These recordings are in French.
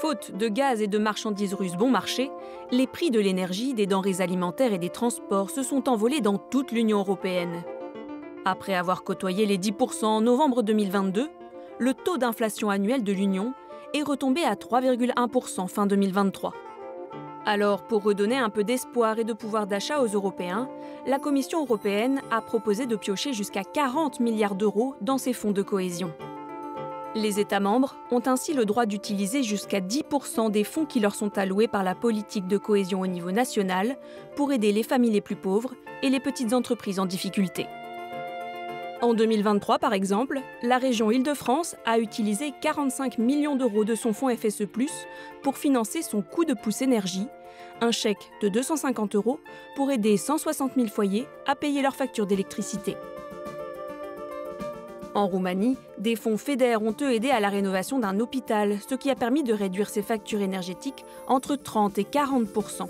Faute de gaz et de marchandises russes bon marché, les prix de l'énergie, des denrées alimentaires et des transports se sont envolés dans toute l'Union européenne. Après avoir côtoyé les 10% en novembre 2022, le taux d'inflation annuel de l'Union est retombé à 3,1% fin 2023. Alors, pour redonner un peu d'espoir et de pouvoir d'achat aux Européens, la Commission européenne a proposé de piocher jusqu'à 40 milliards d'euros dans ses fonds de cohésion. Les États membres ont ainsi le droit d'utiliser jusqu'à 10% des fonds qui leur sont alloués par la politique de cohésion au niveau national pour aider les familles les plus pauvres et les petites entreprises en difficulté. En 2023, par exemple, la région Île-de-France a utilisé 45 millions d'euros de son fonds FSE, pour financer son coût de pouce énergie, un chèque de 250 euros pour aider 160 000 foyers à payer leurs factures d'électricité. En Roumanie, des fonds FEDER ont eux aidé à la rénovation d'un hôpital, ce qui a permis de réduire ses factures énergétiques entre 30 et 40%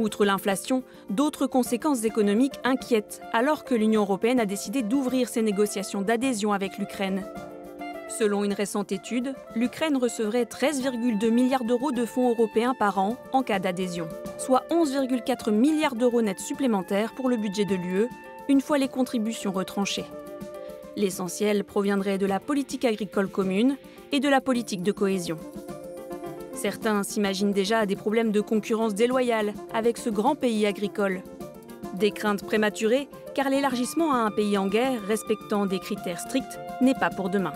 Outre l'inflation, d'autres conséquences économiques inquiètent alors que l'Union européenne a décidé d'ouvrir ses négociations d'adhésion avec l'Ukraine. Selon une récente étude, l'Ukraine recevrait 13,2 milliards d'euros de fonds européens par an en cas d'adhésion, soit 11,4 milliards d'euros nets supplémentaires pour le budget de l'UE, une fois les contributions retranchées. L'essentiel proviendrait de la politique agricole commune et de la politique de cohésion. Certains s'imaginent déjà des problèmes de concurrence déloyale avec ce grand pays agricole. Des craintes prématurées, car l'élargissement à un pays en guerre respectant des critères stricts n'est pas pour demain.